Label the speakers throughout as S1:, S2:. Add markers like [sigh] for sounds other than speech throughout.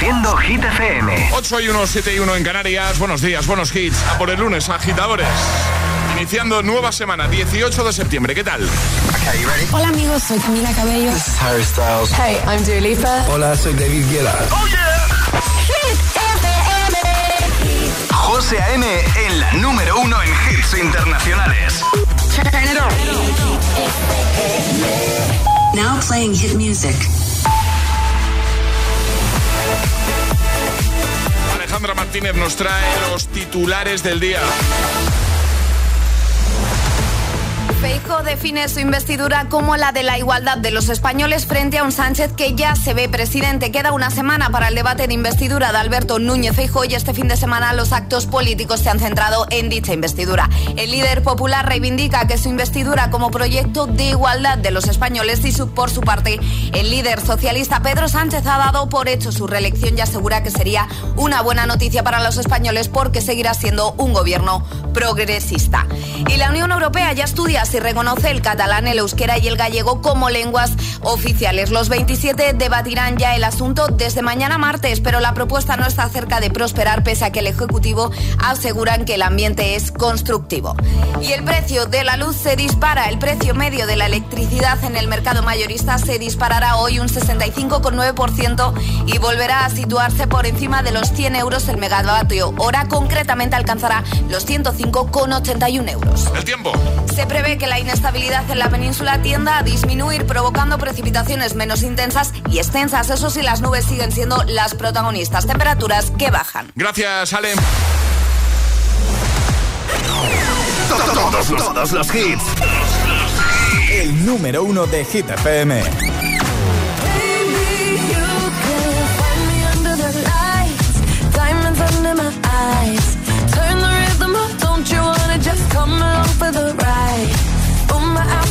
S1: Reproduciendo Hit FM.
S2: 8 y 1, 7 y 1 en Canarias. Buenos días, buenos hits. A por el lunes, agitadores. Iniciando nueva semana, 18 de septiembre. ¿Qué tal?
S3: Hola amigos, soy Camila Cabello.
S4: This is Harry Styles.
S3: Hey, I'm Dua Lipa.
S5: Hola, soy David Guetta.
S1: ¡Oh, yeah!
S3: Hit
S1: FM. José A.M. en la número uno en hits internacionales.
S6: Now playing hit music.
S2: Alejandra Martínez nos trae los titulares del día.
S7: Feijo define su investidura como la de la igualdad de los españoles frente a un Sánchez que ya se ve presidente. Queda una semana para el debate de investidura de Alberto Núñez Feijo y este fin de semana los actos políticos se han centrado en dicha investidura. El líder popular reivindica que su investidura como proyecto de igualdad de los españoles y su, por su parte el líder socialista Pedro Sánchez ha dado por hecho su reelección y asegura que sería una buena noticia para los españoles porque seguirá siendo un gobierno progresista. Y la Unión Europea ya estudia si reconoce el catalán, el euskera y el gallego como lenguas oficiales. Los 27 debatirán ya el asunto desde mañana martes, pero la propuesta no está cerca de prosperar pese a que el Ejecutivo aseguran que el ambiente es constructivo. Y el precio de la luz se dispara. El precio medio de la electricidad en el mercado mayorista se disparará hoy un 65,9% y volverá a situarse por encima de los 100 euros el megavatio. Hora concretamente alcanzará los 105,81 euros.
S2: El tiempo.
S7: Se prevé que la inestabilidad en la península tienda a disminuir, provocando precipitaciones menos intensas y extensas. Eso sí, las nubes siguen siendo las protagonistas. Temperaturas que bajan.
S2: Gracias, Ale.
S1: Todos los, todos los hits.
S5: El número uno de Hit FM.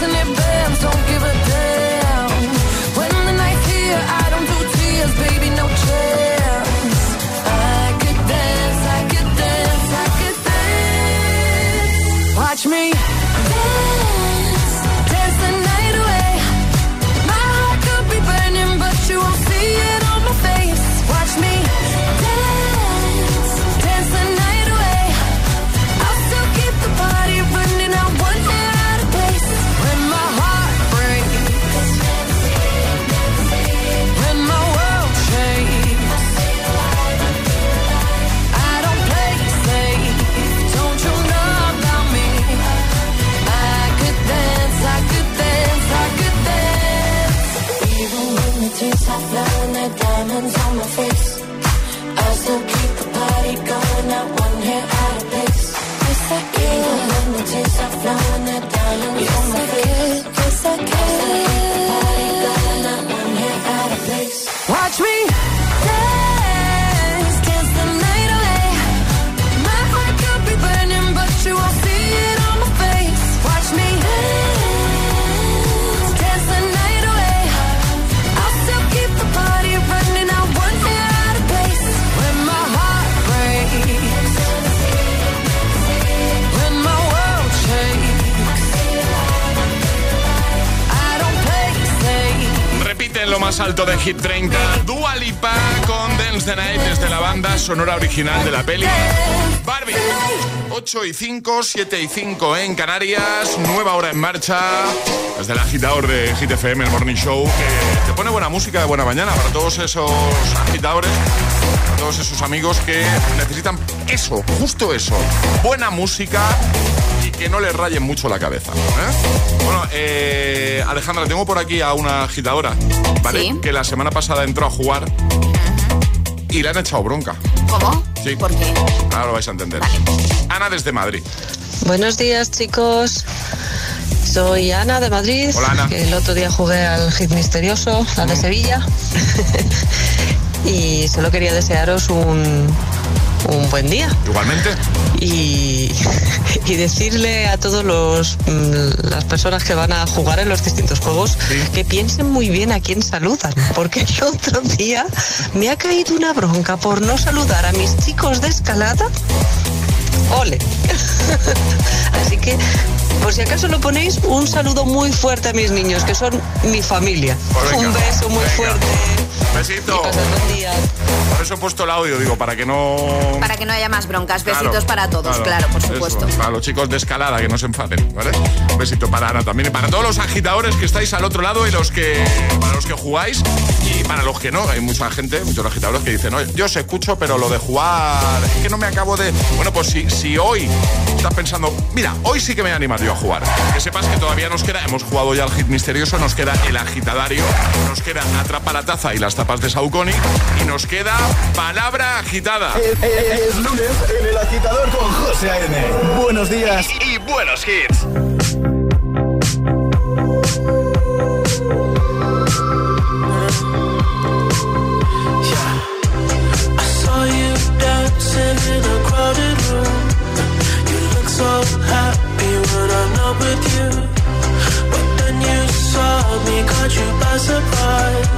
S2: Listen, everybody. Más alto de Hit 30 Dua Lipa con Dance the Night desde la banda sonora original de la peli. Barbie 8 y 5, 7 y 5 en Canarias. Nueva hora en marcha. Desde el agitador de Hit FM, el Morning Show Que te pone buena música de buena mañana Para todos esos agitadores Para todos esos amigos que necesitan eso, justo eso. Buena música que no le rayen mucho la cabeza. ¿eh? Bueno, eh, Alejandra, tengo por aquí a una agitadora, ¿vale? Que la semana pasada entró a jugar y le han echado bronca.
S7: ¿Cómo?
S2: Sí.
S7: ¿Por qué?
S2: Ahora lo vais a entender. Ana desde Madrid.
S8: Buenos días, chicos. Soy Ana de Madrid.
S2: Hola, Ana.
S8: Que el otro día jugué al hit misterioso, la de Sevilla. [laughs] y solo quería desearos un, un buen día.
S2: Igualmente.
S8: Y, [laughs] y decirle a todos los mm, las personas que van a jugar en los distintos juegos
S2: Sí.
S8: que piensen muy bien a quién saludan. Porque el otro día me ha caído una bronca por no saludar a mis chicos de escalada. Ole. [laughs] Así que, por si acaso lo ponéis, un saludo muy fuerte a mis niños, que son mi familia.
S2: Pues venga,
S8: un beso muy
S2: venga.
S8: fuerte.
S2: Besito. Por eso he puesto el audio, digo, para que no...
S7: Para que no haya más broncas.
S2: Claro,
S7: Besitos para todos, claro, por
S2: eso,
S7: supuesto.
S2: para los chicos de escalada que no se enfaden, ¿vale? Un besito para Ana también y para todos los agitadores que estáis al otro lado y los que para los que jugáis y para los que no. Hay mucha gente, muchos agitadores que dicen, no, yo os escucho, pero lo de jugar es que no me acabo de. Bueno, pues si, si hoy estás pensando, mira, hoy sí que me voy a animar yo a jugar. Que sepas que todavía nos queda, hemos jugado ya al hit misterioso, nos queda el agitadario, nos queda atrapa la taza y las tapas de Saucony y nos queda palabra agitada.
S1: Es, es- es lunes en el agitador con José A.M. Buenos días.
S9: Y, y buenos hits.
S10: I saw you dancing in a crowded room. You look so happy when I'm not with you. But then you saw me, caught you by surprise.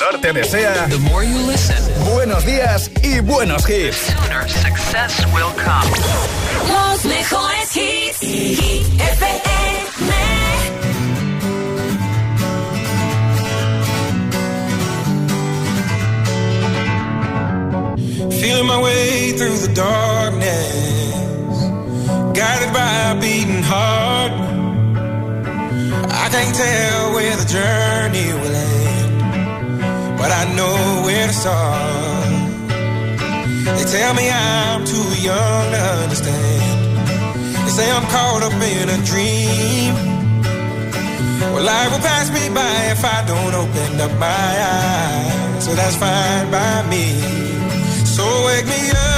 S9: Agitador
S1: Te desea
S11: The more you listen,
S1: buenos días y buenos hits.
S11: sooner success will come.
S12: Los mejores hits.
S10: Feeling my way through the darkness, guided by a beating heart.
S13: I can't tell where the journey will end, but I know where to start. They tell me I'm too young to understand. They say I'm caught up in a dream. Well, life will pass me by if I don't open up my eyes. So that's fine by me. So wake me up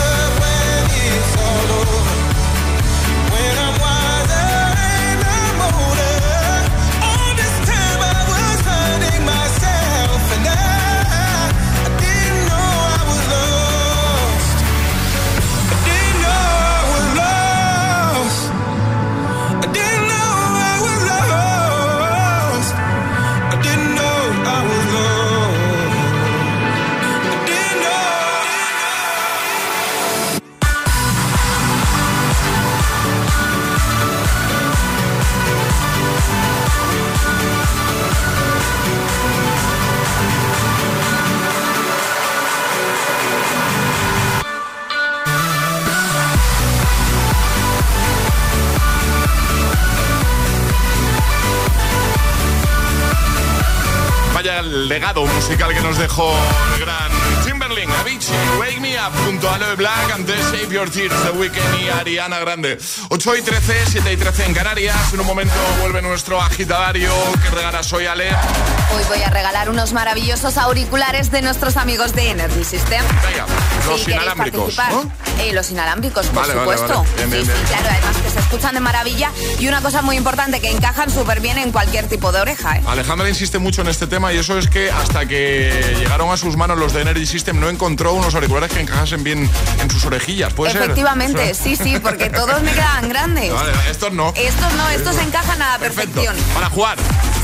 S2: el legado musical que nos dejó el gran Timberling, Avicii, Wake Me Up, junto a Aloe Black, antes Save Your Tears, The Weeknd y Ariana Grande. 8 y 13, 7 y 13 en Canarias. En un momento vuelve nuestro agitadario que regalas hoy, Ale.
S7: Hoy voy a regalar unos maravillosos auriculares de nuestros amigos de Energy System.
S2: Venga, los
S7: Si
S2: inalámbricos. ¿no?
S7: Eh, los inalámbricos, por
S2: Vale, vale,
S7: supuesto.
S2: vale. Bien, bien,
S7: sí,
S2: bien.
S7: sí, claro, además que se escuchan de maravilla. Y una cosa muy importante, que encajan súper bien en cualquier tipo de oreja. ¿eh?
S2: Alejandra insiste mucho en este tema y eso es que hasta que llegaron a sus manos los de Energy System no encontró unos auriculares que encajasen bien en sus orejillas. ¿Puede ser?
S7: Efectivamente, sí, sí, porque todos me quedan grandes. [laughs]
S2: Vale, estos no.
S7: Estos no, estos encajan a la
S2: Perfecto.
S7: perfección.
S2: Para jugar.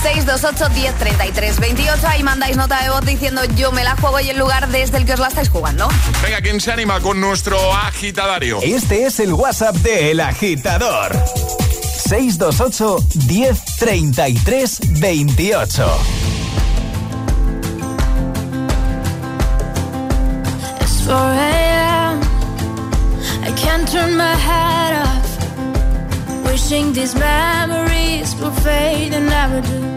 S7: 628 10 33 28 ahí mandáis nota de voz diciendo yo me la juego y el lugar desde el que os la estáis jugando.
S2: Venga, ¿quién se anima con nuestro agitadario?
S1: Este es el WhatsApp de El Agitador. 628 10 33 28.
S14: It's 4 a.m. I can't turn my head off. Wishing these memories will fade and never do.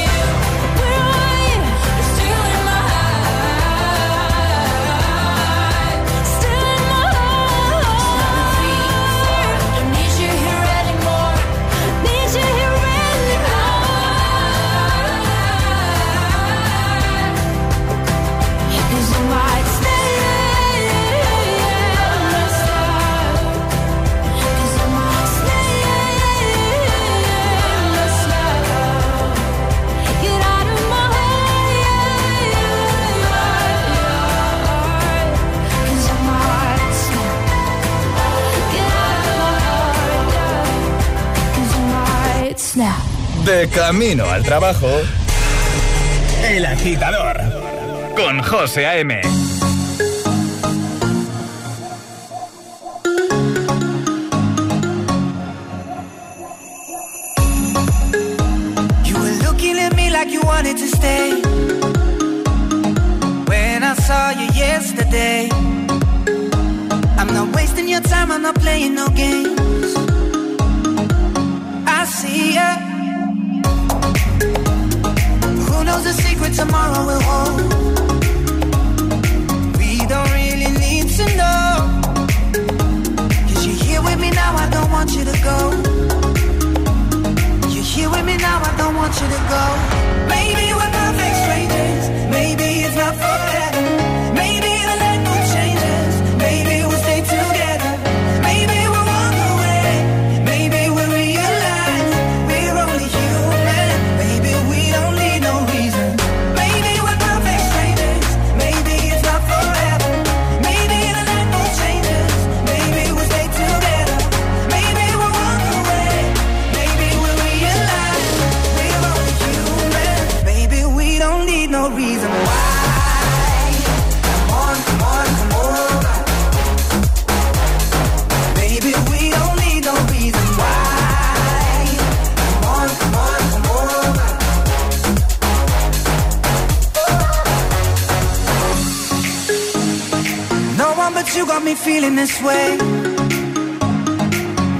S1: De camino al trabajo. El agitador. Con José A.M.
S15: You you to stay. When I saw you yesterday, I'm not wasting your time, I'm not playing no games. I see ya. Knows the secret tomorrow will hold? We don't really need to know. Cause you're here with me now, I don't want you to go. You're here with me now, I don't want you to go. Maybe we're me feeling this way.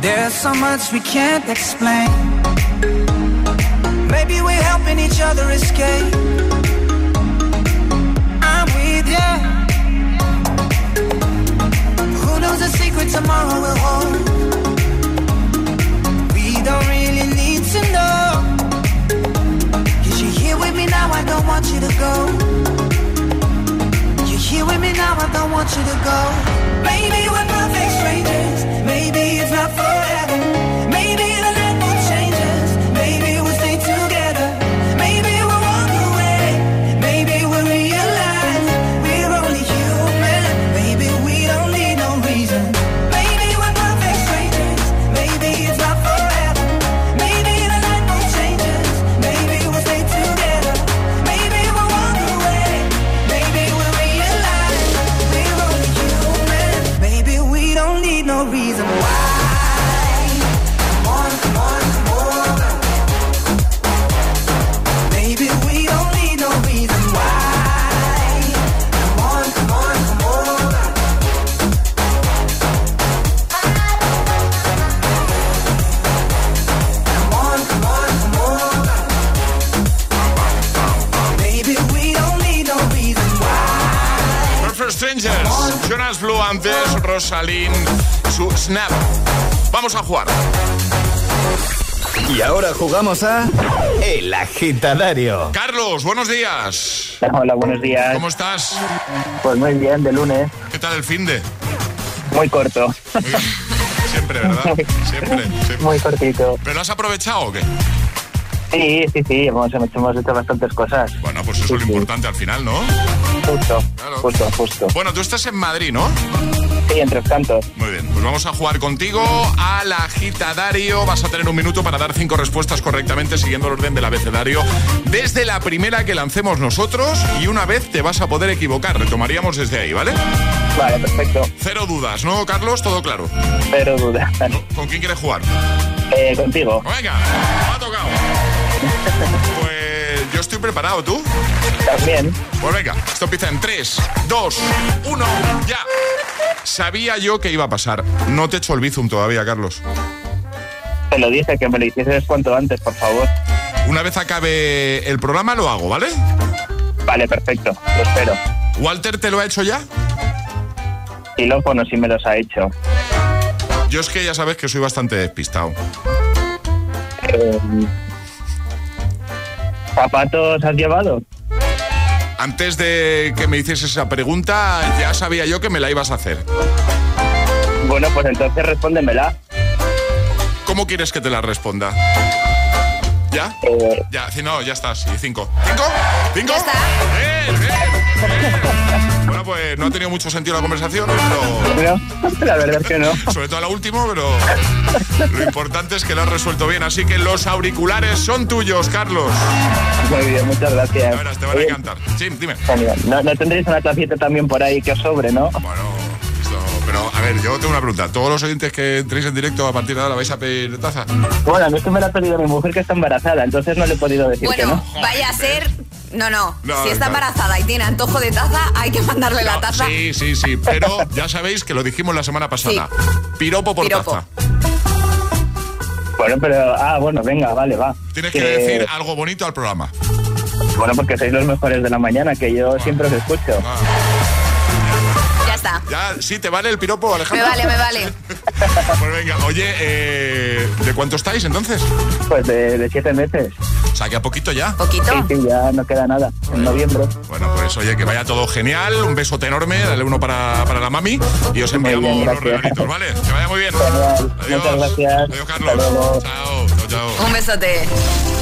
S15: There's so much we can't explain. Maybe we're helping each other escape. I'm with ya. Who knows the secret tomorrow will hold? We don't really need to know. Cause you're here with me now, I don't want you to go. You're here with me now, I don't want you to go. Maybe we're perfect strangers.
S1: Jugamos a El Agitadario.
S2: Carlos, buenos días.
S16: Hola, buenos días.
S2: ¿Cómo estás?
S16: Pues muy bien, de lunes.
S2: ¿Qué tal el fin de?
S16: Muy corto.
S2: Siempre, ¿verdad? [laughs] Siempre, siempre.
S16: Muy cortito.
S2: ¿Pero has aprovechado o qué?
S16: Sí, sí, sí, hemos, hemos hecho bastantes cosas.
S2: Bueno, pues eso es lo importante al final, ¿no?
S16: Justo, justo, justo.
S2: Bueno, tú estás en Madrid, ¿no?
S16: Sí, entre los cantos.
S2: Muy bien, pues vamos a jugar contigo al agitadario. Vas a tener un minuto para dar cinco respuestas correctamente siguiendo el orden del abecedario desde la primera que lancemos nosotros y una vez te vas a poder equivocar. Retomaríamos desde ahí, ¿vale?
S16: Vale, perfecto.
S2: Cero dudas, ¿no, Carlos? Todo claro.
S16: Cero dudas.
S2: ¿Con quién quieres jugar?
S16: Eh, contigo.
S2: Venga, me ha tocado. Pues yo estoy preparado, ¿tú?
S16: También.
S2: Pues venga, esto empieza en 3, 2, 1, ya. Sabía yo que iba a pasar. No te he hecho el bizum todavía, Carlos.
S16: Te lo dije, que me lo hicieses cuanto antes, por favor.
S2: Una vez acabe el programa lo hago, ¿vale?
S16: Vale, perfecto. Lo espero.
S2: ¿Walter te lo ha hecho ya?
S16: Xilófono si me los ha hecho.
S2: Yo es que ya sabes que soy bastante despistado.
S16: Eh, ¿Zapatos has llevado?
S2: Antes de que me hicieses esa pregunta, ya sabía yo que me la ibas a hacer.
S16: Bueno, pues entonces respóndemela.
S2: ¿Cómo quieres que te la responda? ¿Ya?
S16: Eh,
S2: Ya, no, ya está, sí, cinco. ¿Cinco? ¿Cinco?
S7: Ya está.
S2: Bien, bien, bien. [laughs] Bueno, pues no ha tenido mucho sentido la conversación, pero...
S16: no, [laughs] la verdad es que no.
S2: Sobre todo la última, pero lo importante es que lo has resuelto bien. Así que los auriculares son tuyos, Carlos.
S16: Muy bien, muchas gracias.
S2: Verás, te van a encantar. Sí, dime.
S16: No, no tendréis una tacita también por ahí que os sobre, ¿no?
S2: Bueno, pero a ver, yo tengo una pregunta. ¿Todos los oyentes que entréis en directo a partir de ahora vais a pedir taza?
S16: Bueno, a mí es que me la ha pedido mi mujer que está embarazada, entonces no le he podido decir que
S7: Bueno,
S16: no.
S7: vaya a ser. No, no.
S2: No,
S7: si está embarazada y tiene antojo de taza, hay que mandarle la taza.
S2: Sí, sí, sí. Pero ya sabéis que lo dijimos la semana pasada. Piropo por
S7: Piropo.
S2: taza.
S16: Bueno, pero... Ah, bueno, venga, vale, va.
S2: Tienes que decir algo bonito al programa.
S16: Bueno, porque sois los mejores de la mañana, que yo siempre os escucho.
S2: Ah,
S7: está.
S2: ya, sí, ¿te vale el piropo,
S7: Me
S2: Alejandro?
S7: vale, me vale. [laughs]
S2: Pues venga, oye, eh, ¿de cuánto estáis entonces?
S16: Pues de, de siete meses.
S2: O sea, que a poquito ya.
S7: Poquito.
S16: Sí, sí, ya no queda nada. En noviembre.
S2: Bueno, pues oye, que vaya todo genial. Un besote enorme. Dale uno para, para la mami. Y os enviamos
S16: bien,
S2: los
S16: gracias.
S2: regalitos, ¿vale? Que vaya muy bien.
S16: Genial.
S2: Adiós.
S16: Muchas gracias.
S2: Adiós,
S16: Hasta
S2: Carlos.
S16: luego.
S2: Chao, chao, chao.
S7: Un besote.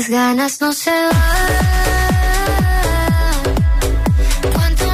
S17: que estas ganas no se van. Cuanto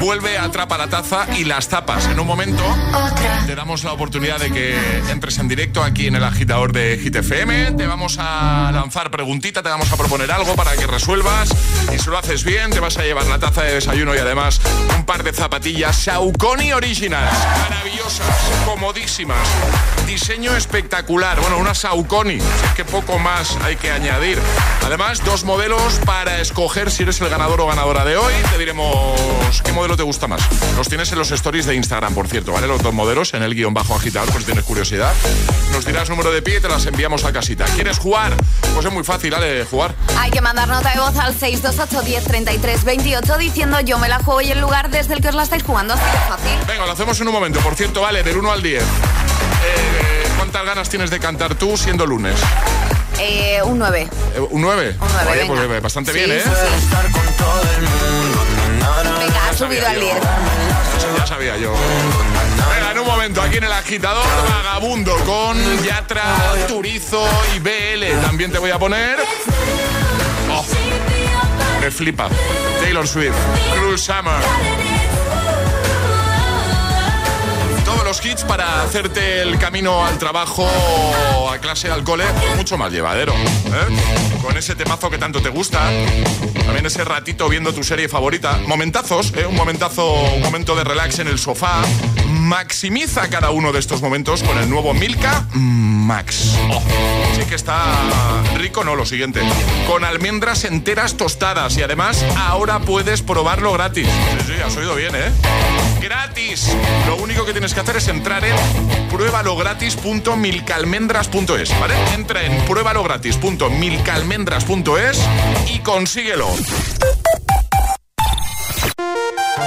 S2: vuelve a Atrapa la Taza y las tapas. En un momento te damos la oportunidad de que entres en directo aquí en el agitador de GTFM. Te vamos a lanzar preguntita, te vamos a proponer algo para que resuelvas. Y si lo haces bien, te vas a llevar la taza de desayuno y además un par de zapatillas Saucony Originals. Maravillosas, comodísimas. Diseño espectacular. Bueno, una Saucony. Es que poco más hay que añadir. Además, dos modelos para escoger si eres el ganador o ganadora de hoy. Te diremos qué modelo te gusta más. Los tienes en los stories de Instagram, por cierto, ¿vale? Los dos modelos en el guion bajo agitador, por si tienes curiosidad. Nos dirás número de pie y te las enviamos a casita. ¿Quieres jugar? Pues es muy fácil, ¿vale? Jugar.
S7: Hay que mandar nota de voz al 628 10 33 28 diciendo yo me la juego y el lugar desde el que os la estáis jugando. Así que fácil.
S2: Venga, lo hacemos en un momento. Por cierto, vale, del 1 al 10. Eh, ¿Cuántas ganas tienes de cantar tú siendo lunes?
S7: Eh, un 9.
S2: Eh, ¿Un 9?
S7: Un nueve,
S2: Oye,
S7: venga.
S2: pues bastante
S7: Sí,
S2: bien, ¿eh?
S7: sí, Venga, ha subido al 10.
S2: Ya sabía yo. Venga, en un momento, aquí en el agitador, vagabundo con Yatra, Turizo y BL. También te voy a poner. Oh, me flipa. Taylor Swift, Cruel Summer. Los hits para hacerte el camino al trabajo, a clase, al cole, mucho más llevadero. ¿eh? Con ese temazo que tanto te gusta. También ese ratito viendo tu serie favorita. Momentazos, ¿eh? un momentazo, un momento de relax en el sofá. Maximiza cada uno de estos momentos con el nuevo Milka Max. Oh, sí que está rico, no, lo siguiente. Con almendras enteras tostadas y además ahora puedes probarlo gratis. Sí, sí, has oído bien, ¿eh? Gratis. Lo único que tienes que hacer es entrar en pruebalogratis.milcalmendras.es, ¿vale? Entra en pruebalogratis.milcalmendras.es y consíguelo.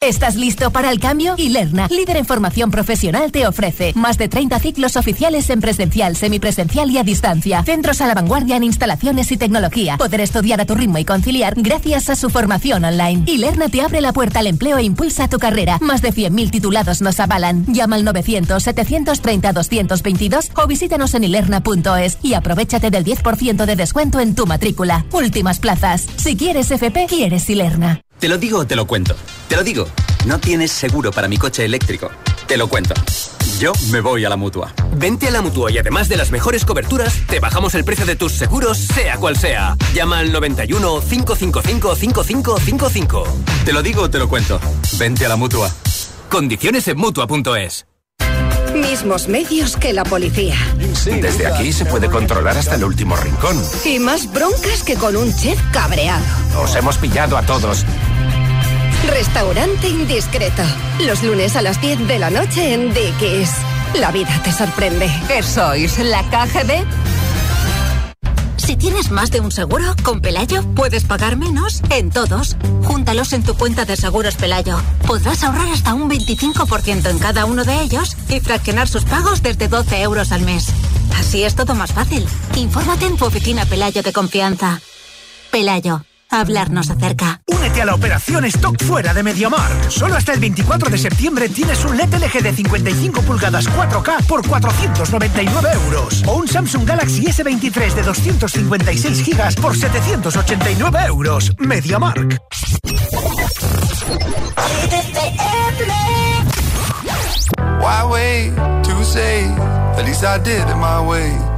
S18: ¿Estás listo para el cambio? Ilerna, líder en formación profesional, te ofrece más de 30 ciclos oficiales en presencial, semipresencial y a distancia. Centros a la vanguardia en instalaciones y tecnología. Poder estudiar a tu ritmo y conciliar gracias a su formación online. Ilerna te abre la puerta al empleo e impulsa tu carrera. Más de 100.000 titulados nos avalan. Llama al 900-730-222 o visítanos en ilerna.es y aprovechate del 10% de descuento en tu matrícula. Últimas plazas. Si quieres FP, quieres Ilerna.
S19: Te lo digo o te lo cuento. Te lo digo. No tienes seguro para mi coche eléctrico. Te lo cuento. Yo me voy a la mutua.
S20: Vente a la mutua y además de las mejores coberturas, te bajamos el precio de tus seguros, sea cual sea. Llama al 91 555 5555.
S19: Te lo digo o te lo cuento. Vente a la mutua.
S20: Condiciones en mutua.es.
S3: Mismos medios que la policía.
S21: Desde aquí se puede controlar hasta el último rincón.
S3: Y más broncas que con un chef cabreado.
S21: Os hemos pillado a todos.
S3: Restaurante Indiscreto. Los lunes a las 10 de la noche en Dickies. La vida te sorprende.
S22: ¿Qué sois? ¿La KGB? Si tienes más de un seguro, con Pelayo puedes pagar menos en todos. Júntalos en tu cuenta de seguros Pelayo. Podrás ahorrar hasta un 25% en cada uno de ellos y fraccionar sus pagos desde 12 euros al mes. Así es todo más fácil. Infórmate en tu oficina Pelayo de confianza. Pelayo. Hablarnos acerca.
S23: Únete a la operación Stock fuera de MediaMark. Solo hasta el 24 de septiembre tienes un LED LG de 55 pulgadas 4K por 499 euros. O un Samsung Galaxy S23 de 256 gigas por 789 euros. MediaMark.
S24: Why wait to say? At least I did it my way.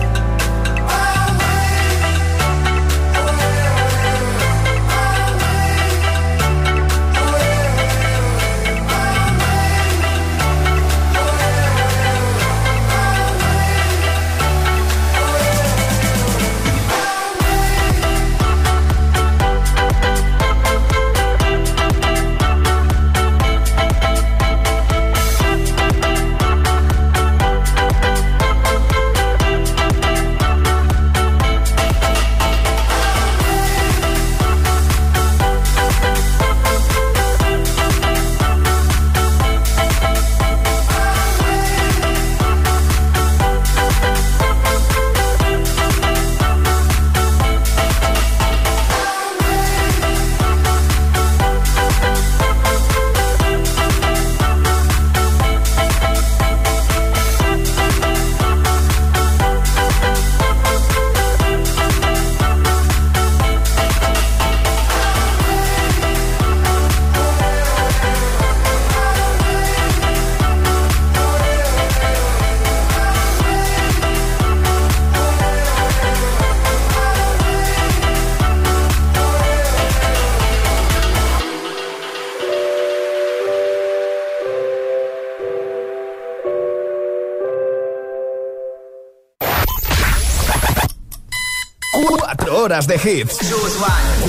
S1: Horas de hits.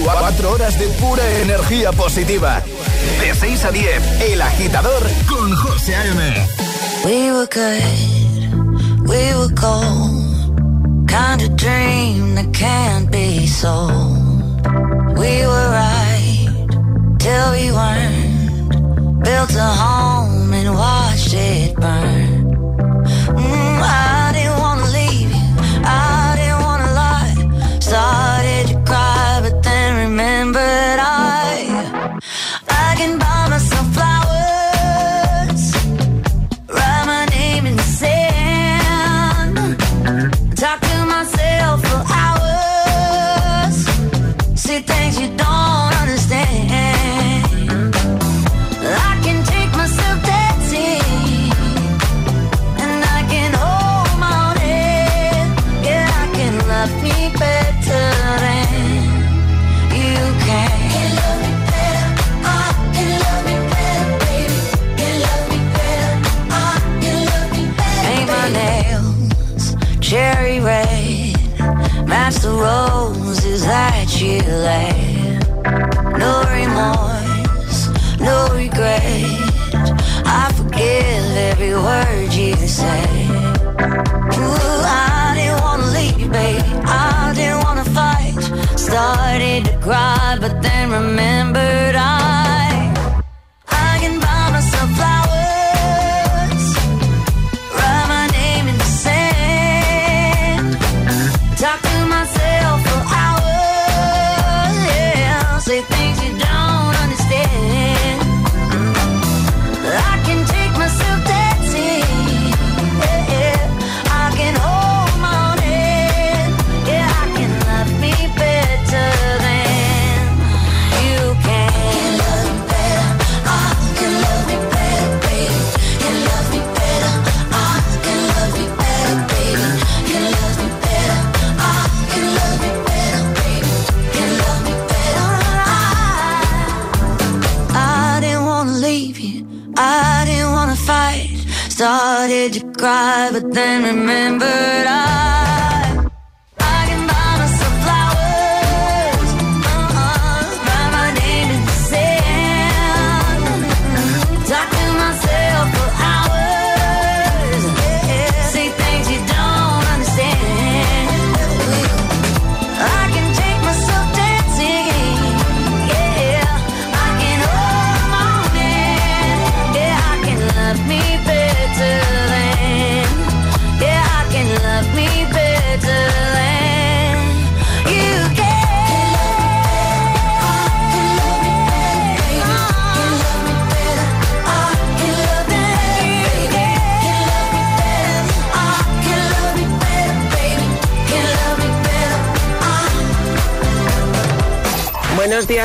S1: Cuatro horas de pura energía positiva. De 6 a 10, El Agitador con José A.M.
S25: We were good, we were gold. Kind of dream that can't be sold. We were right till we weren't. Built a home and watched it burn. Remembered I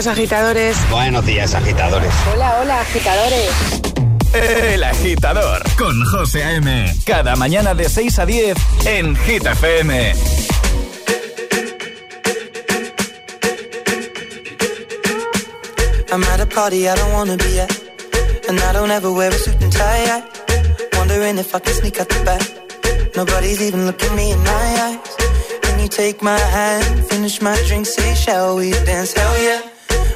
S26: agitadores.
S1: Buenos días, agitadores.
S26: Hola, hola, agitadores.
S1: El Agitador con José A.M. Cada mañana de 6 a 10 en Hit FM.
S15: I'm at a party I don't wanna be at. And I don't ever wear a suit and tie. I wondering if I can sneak out the back. Nobody's even looking me in my eyes. Can you take my hand, finish my drink, say, shall we dance? Hell yeah.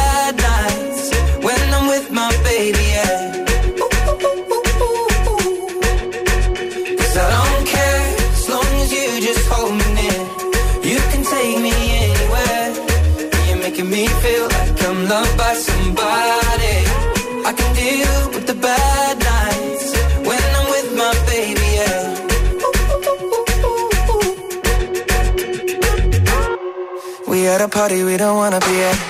S15: bad nights when I'm with my baby, yeah. Cause I don't care as long as you just hold me near. You can take me anywhere. You're making me feel like I'm loved by somebody. I can deal with the bad nights when I'm with my baby, yeah. We at a party we don't wanna be at.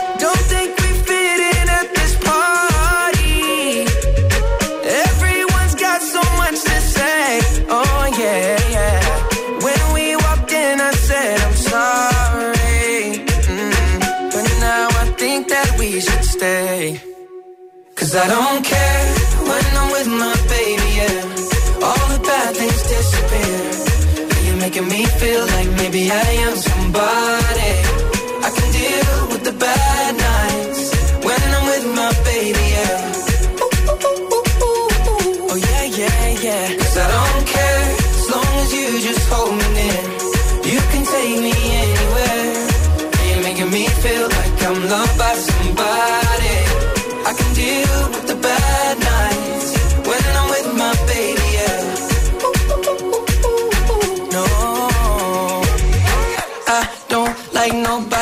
S15: Cause I don't care when I'm with my baby, yeah. All the bad things disappear. You're making me feel like maybe I am somebody. I can deal with the bad nights when I'm with my baby, yeah. Oh yeah, yeah, yeah.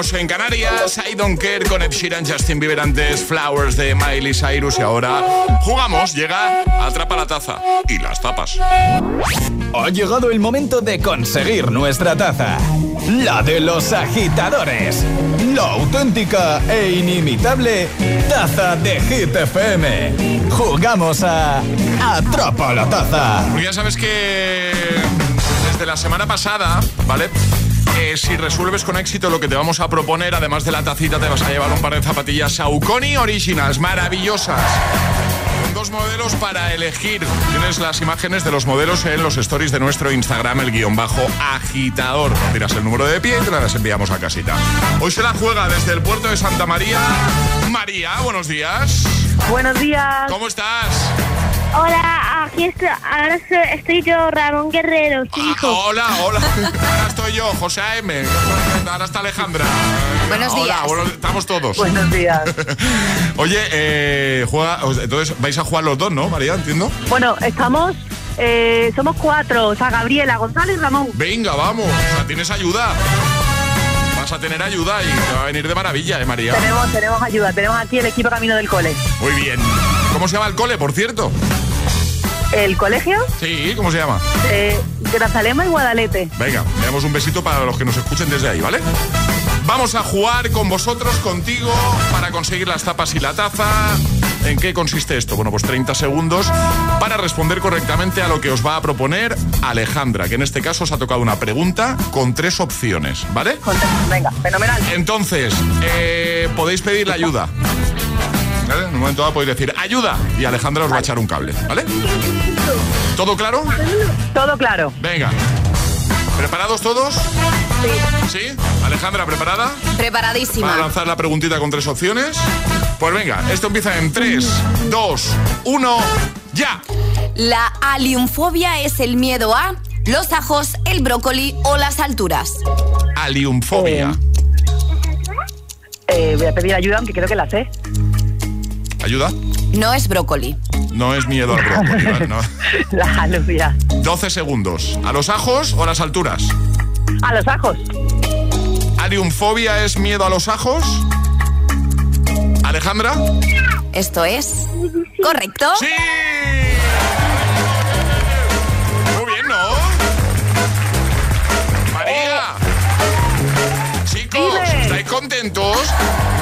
S2: menos en Canarias. I don't care con Ed Sheeran, Justin Bieber antes, Flowers de Miley Cyrus y ahora jugamos. Llega, atrapa la taza y las tapas.
S1: Ha llegado el momento de conseguir nuestra taza. La de los agitadores. La auténtica e inimitable taza de Hit FM. Jugamos a Atrapa la taza.
S2: Ya sabes que desde la semana pasada, ¿vale? Eh, si resuelves con éxito lo que te vamos a proponer, además de la tacita, te vas a llevar un par de zapatillas Saucony Originals, maravillosas. Dos modelos para elegir. Tienes las imágenes de los modelos en los stories de nuestro Instagram, el guion bajo agitador. Tiras el número de pie y te las enviamos a casita. Hoy se la juega desde el puerto de Santa María. María, buenos días.
S26: Buenos días.
S2: ¿Cómo estás?
S26: Hola, aquí estoy, ahora estoy, estoy yo, Ramón Guerrero, su hijo.
S2: Ah, Hola, hola. Ahora estoy yo, José M. Ahora está Alejandra.
S26: Buenos
S2: Hola,
S26: días.
S2: bueno, estamos todos.
S26: Buenos días. [laughs]
S2: Oye, eh, juega, entonces vais a jugar los dos, ¿no, María? Entiendo.
S26: Bueno, estamos, eh, somos cuatro, o sea, Gabriela, Gonzalo y Ramón.
S2: Venga, vamos. O sea, tienes ayuda. Vas a tener ayuda y te va a venir de maravilla, ¿eh, María?
S26: Tenemos, tenemos ayuda, tenemos aquí el equipo Camino del Cole.
S2: Muy bien. ¿Cómo se llama el cole, por cierto?
S26: ¿El colegio?
S2: Sí, ¿cómo se llama?
S26: Eh, Grazalema y Guadalete.
S2: Venga, le damos un besito para los que nos escuchen desde ahí, ¿vale? Vamos a jugar con vosotros, contigo, para conseguir las tapas y la taza. ¿En qué consiste esto? Bueno, pues 30 segundos para responder correctamente a lo que os va a proponer Alejandra, que en este caso os ha tocado una pregunta con tres opciones, ¿vale?
S26: Venga, fenomenal.
S2: Entonces, eh, podéis pedir la ayuda. ¿Vale? En un momento dado podéis decir ayuda y Alejandra os va a echar un cable, ¿vale? ¿Todo claro?
S26: Todo claro.
S2: Venga. ¿Preparados todos? Sí. ¿Sí? Alejandra, ¿preparada?
S7: Preparadísima.
S2: Para lanzar la preguntita con tres opciones. Pues venga, esto empieza en 3, 2, 1, ya.
S7: La aliumfobia es el miedo a los ajos, el brócoli o las alturas.
S2: Aliumfobia.
S26: Eh, voy a pedir ayuda, aunque creo que la sé.
S2: ¿Ayuda?
S7: No es brócoli.
S2: No es miedo al brócoli, ¿vale? No. [laughs]
S26: La alubia.
S2: 12 segundos. ¿A los ajos o a las alturas?
S26: A los ajos.
S2: ¿Aliumfobia es miedo a los ajos? ¿Alejandra?
S7: Esto es correcto.
S2: ¡Sí! Muy bien, ¿no? María. Chicos, ¿estáis contentos?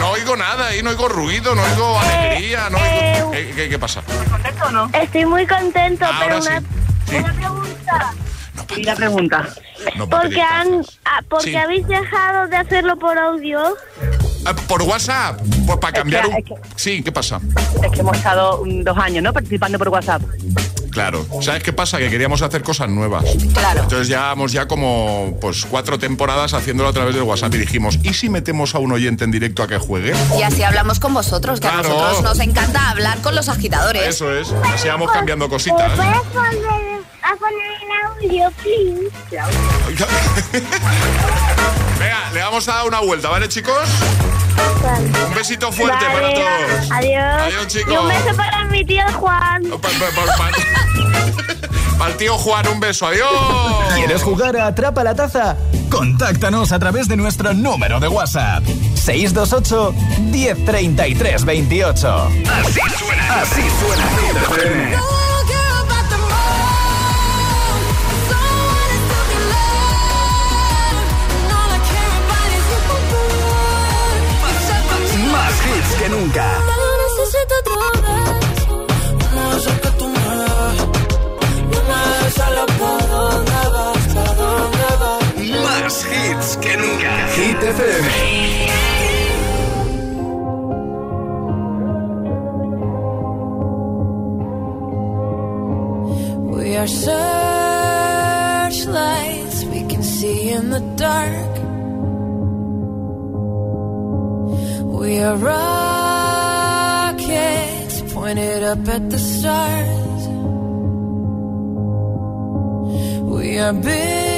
S2: No oigo nada ahí, no oigo ruido, no oigo alegría, no oigo... ¿Qué, qué- qué pasa?
S26: ¿Contento o no?
S27: Estoy muy contento,
S2: Ahora
S27: pero
S2: sí.
S27: una,
S2: Sí.
S27: una pregunta.
S26: Y la pregunta.
S2: No,
S27: ¿Por qué, han, ah, por qué
S2: Sí.
S27: habéis dejado de hacerlo por audio?
S2: Ah, ¿Por WhatsApp? Pues para cambiar
S26: que-
S2: un...
S26: es que-
S2: Sí, ¿qué pasa?
S26: Es que hemos estado dos años, ¿no? Participando por WhatsApp.
S2: Claro. ¿Sabes qué pasa? Que queríamos hacer cosas nuevas.
S7: Claro.
S2: Entonces llevamos ya como pues cuatro temporadas haciéndolo a través del WhatsApp y dijimos, ¿y si metemos a un oyente en directo a que juegue?
S7: Y así hablamos con vosotros, que a
S2: Claro.
S7: nosotros nos encanta hablar con los agitadores.
S2: Eso es. Así vamos cambiando cositas.
S27: ¿Puedes poner, a poner en audio, please?
S2: Venga, le vamos a dar una vuelta, ¿vale, chicos? Un besito fuerte
S27: Vale,
S2: para todos.
S27: Adiós.
S2: Adiós, chicos.
S27: Y un beso para mi tío Juan. [laughs]
S2: el tío Juan, un beso. Adiós.
S1: ¿Quieres jugar a Atrapa la Taza? Contáctanos a través de nuestro número de WhatsApp. 628 1033 28.
S28: Así suena.
S1: Así suena. Más hits que nunca. Más hits que nunca. Hit FM.
S29: We are searchlights we can see in the dark. We are rockets pointed up at the stars. We are billions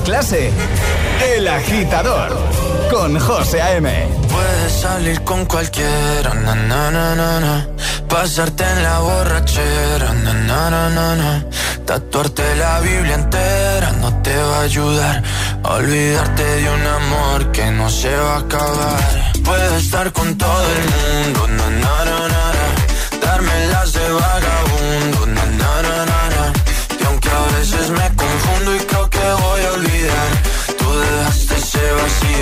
S1: Clase, El Agitador, con José A.M.
S24: Puedes salir con cualquiera, na, na, na, pasarte en la borrachera, na. Tatuarte la Biblia entera no te va a ayudar. A olvidarte de un amor que no se va a acabar. Puedes estar con todo el mundo. Darme las de vagabundo,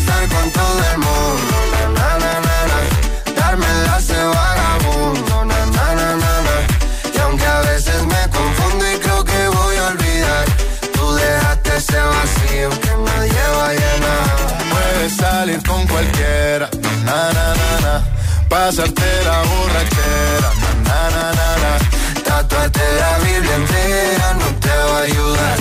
S24: Estar con todo el mundo, na, na, na, na, na. Darme de vagabundo, na, na, na, na, na. Y aunque a veces me confundo y creo que voy a olvidar, tú dejaste ese vacío que nadie va a llenar. Puedes salir con cualquiera, na, na, na, na. Pasarte la borrachera, na, na, na, na, na. Tatuarte la Biblia entera no te va a ayudar.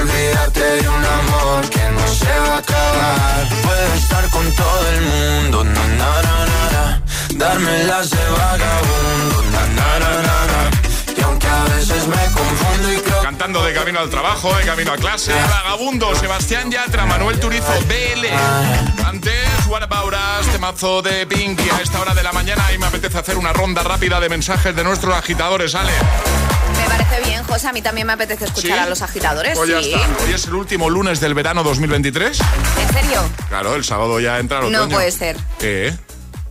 S24: Olvídate de un amor que no se va a acabar. Puedes estar con todo el mundo, na, na, na, na, na. Darme las de vagabundo, na, na, na, na, na. Y aunque a veces me confundo y creo
S2: Cantando de camino al trabajo, de camino a clase, Vagabundo, Sebastián Yatra, Manuel Turizo, BL. Antes, What About Us, temazo de Pink y a esta hora de la mañana y me apetece hacer una ronda rápida de mensajes de nuestros agitadores, ¿sale?
S7: Me parece bien, José. A mí también me apetece escuchar
S2: ¿Sí?
S7: a los agitadores.
S2: Pues ya
S7: sí.
S2: está. Hoy es el último lunes del verano 2023.
S7: ¿En serio?
S2: Claro, el sábado ya entra el
S7: No puede ser.
S2: ¿Qué?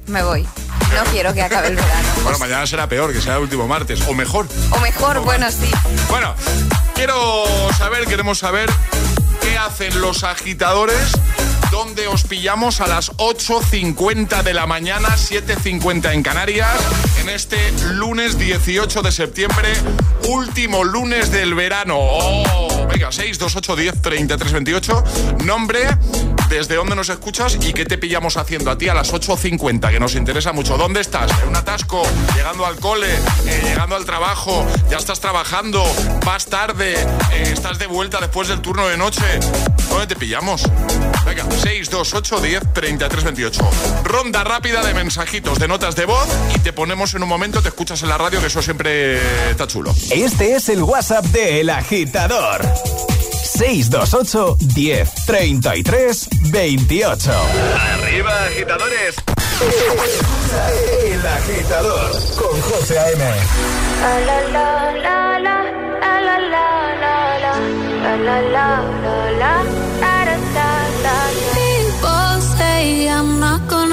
S7: Me voy. No quiero que acabe el verano.
S2: Bueno, mañana será peor, que sea el último martes. O mejor.
S7: O mejor, bueno, sí.
S2: Bueno, quiero saber, queremos saber qué hacen los agitadores, dónde os pillamos a las 8.50 de la mañana, 7.50 en Canarias, en este lunes 18 de septiembre, último lunes del verano. Oh, venga, 628 10 33 28. Nombre, desde dónde nos escuchas y qué te pillamos haciendo a ti a las 8.50, que nos interesa mucho. ¿Dónde estás? ¿En un atasco? ¿Llegando al cole? Eh, ¿Llegando al trabajo? ¿Ya estás trabajando? ¿Vas tarde? Eh, ¿Estás de vuelta después del turno de noche? ¿Dónde te pillamos? Venga, 628 10 33 28. Ronda rápida de mensajitos, de notas de voz y te ponemos en un momento, te escuchas en la radio, que eso siempre está chulo.
S1: Este es el WhatsApp de El Agitador. 628 10 33 28.
S30: Arriba, agitadores.
S1: El Agitador con José A.M.
S27: La la la la la la la la la la la la la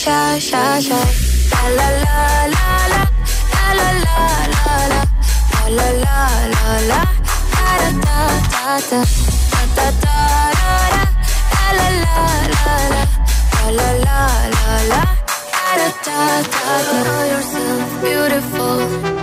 S12: Shy, shy, shy. La la la la la. La la la la la. La la la la la. Da da da da. Da da da da. La la la la la. La la la la la. Da da da da. Know yourself beautiful.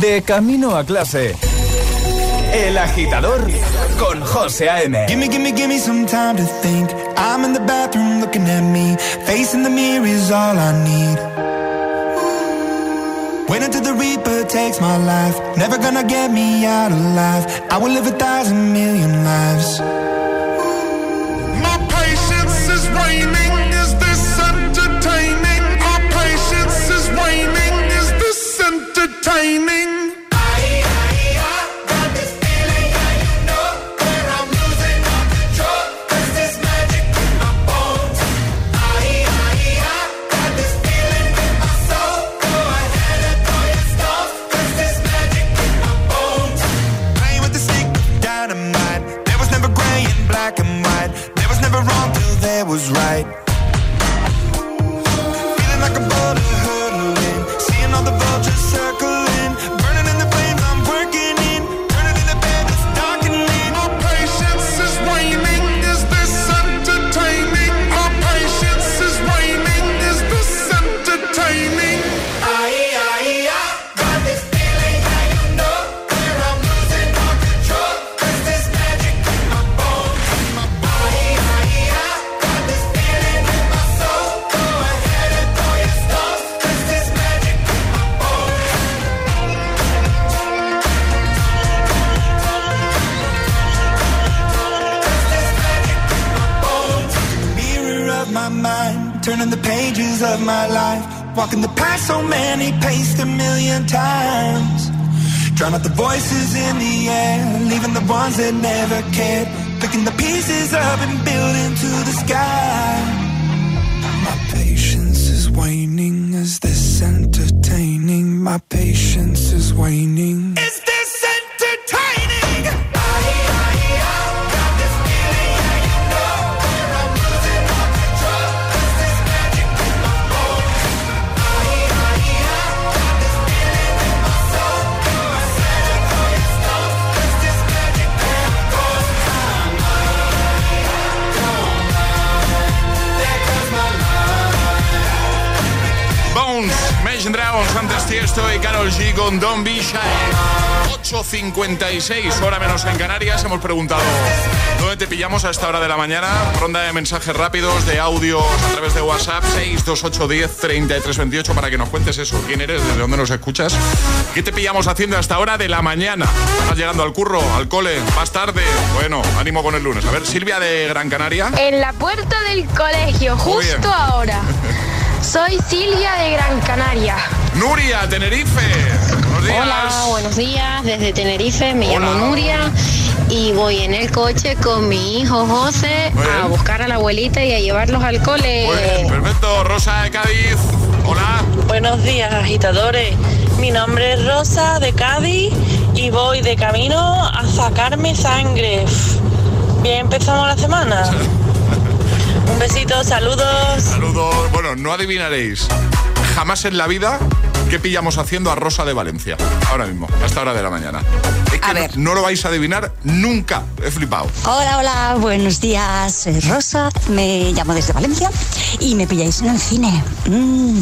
S1: De camino a clase. El agitador con José A.M.
S4: Gimme, gimme, gimme some time to think. I'm in the bathroom looking at me. Facing the mirror is all I need. Wait until the Reaper takes my life. Never gonna get me out alive. I will live a thousand million lives.
S31: Waning, is this entertaining? My patience is waning.
S2: Tiesto y Carol G con Don't Be Shy. 8.56, hora menos en Canarias. Hemos preguntado dónde te pillamos a esta hora de la mañana. Ronda de mensajes rápidos, de audios a través de WhatsApp 628103328 para que nos cuentes eso. ¿Quién eres? ¿Desde dónde nos escuchas? ¿Qué te pillamos haciendo a esta hora de la mañana? ¿Estás llegando al curro, al cole, más tarde? Bueno, ánimo con el lunes. A ver, Silvia de Gran Canaria.
S26: En la puerta del colegio, justo ahora. [laughs] Soy Silvia de Gran Canaria.
S2: Nuria, Tenerife. Buenos días.
S32: Hola, buenos días. Desde Tenerife me llamo. Nuria y voy en el coche con mi hijo José a buscar a la abuelita y a llevarlos al cole.
S2: Perfecto. Rosa de Cádiz. Hola.
S33: Buenos días, agitadores. Mi nombre es Rosa de Cádiz y voy de camino a sacarme sangre. Bien, empezamos la semana. Un besito, saludos.
S2: Saludos. Bueno, no adivinaréis jamás en la vida qué pillamos haciendo a Rosa de Valencia. Ahora mismo, a esta hora de la mañana. Es que no, no lo vais a adivinar nunca. He flipado.
S34: Hola, hola, buenos días. Soy Rosa, me llamo desde Valencia y me pilláis en el cine. Mm,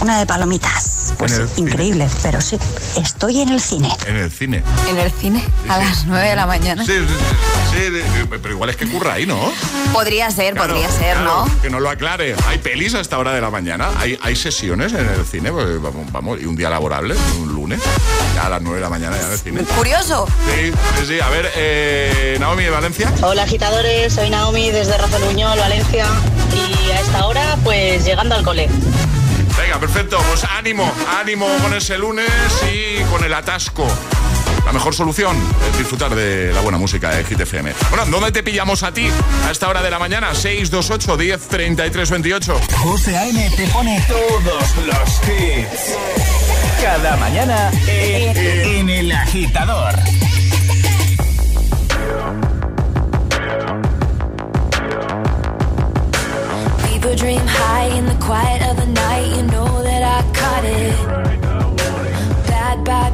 S34: una de palomitas. Pues
S2: cine.
S34: increíble, pero sí, estoy en el cine.
S2: En el cine.
S7: ¿En el cine? A las 9 de la mañana.
S2: Sí, sí, sí, pero igual es que curra ahí, ¿no?
S7: Podría ser,
S2: Claro,
S7: podría ser,
S2: claro,
S7: ¿no?
S2: Que nos lo aclare. Hay pelis a esta hora de la mañana. Hay, hay sesiones en el cine. pues, vamos, vamos, y un día laborable, un lunes. Ya a las 9 de la mañana ya en el cine.
S7: Curioso.
S2: Sí, sí, sí. A ver, eh, Naomi de Valencia.
S35: Hola agitadores, soy Naomi desde Rafeluñol, Valencia y a esta hora pues llegando al cole.
S2: Venga, perfecto. Pues ánimo, ánimo con ese lunes y con el atasco. La mejor solución es disfrutar de la buena música de Hit FM. Bueno, ¿dónde te pillamos a ti a esta hora de la mañana? 628 10 33 28.
S1: José A.M. te pone todos los hits. Cada mañana en, en El Agitador.
S12: People dream high in the quiet of the night. You know that I caught it. Bad, bad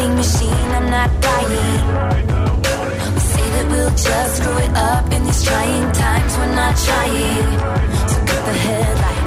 S12: vending machine. I'm not dying. We say that we'll just screw it up in these trying times. We're not trying. So cut the headlights.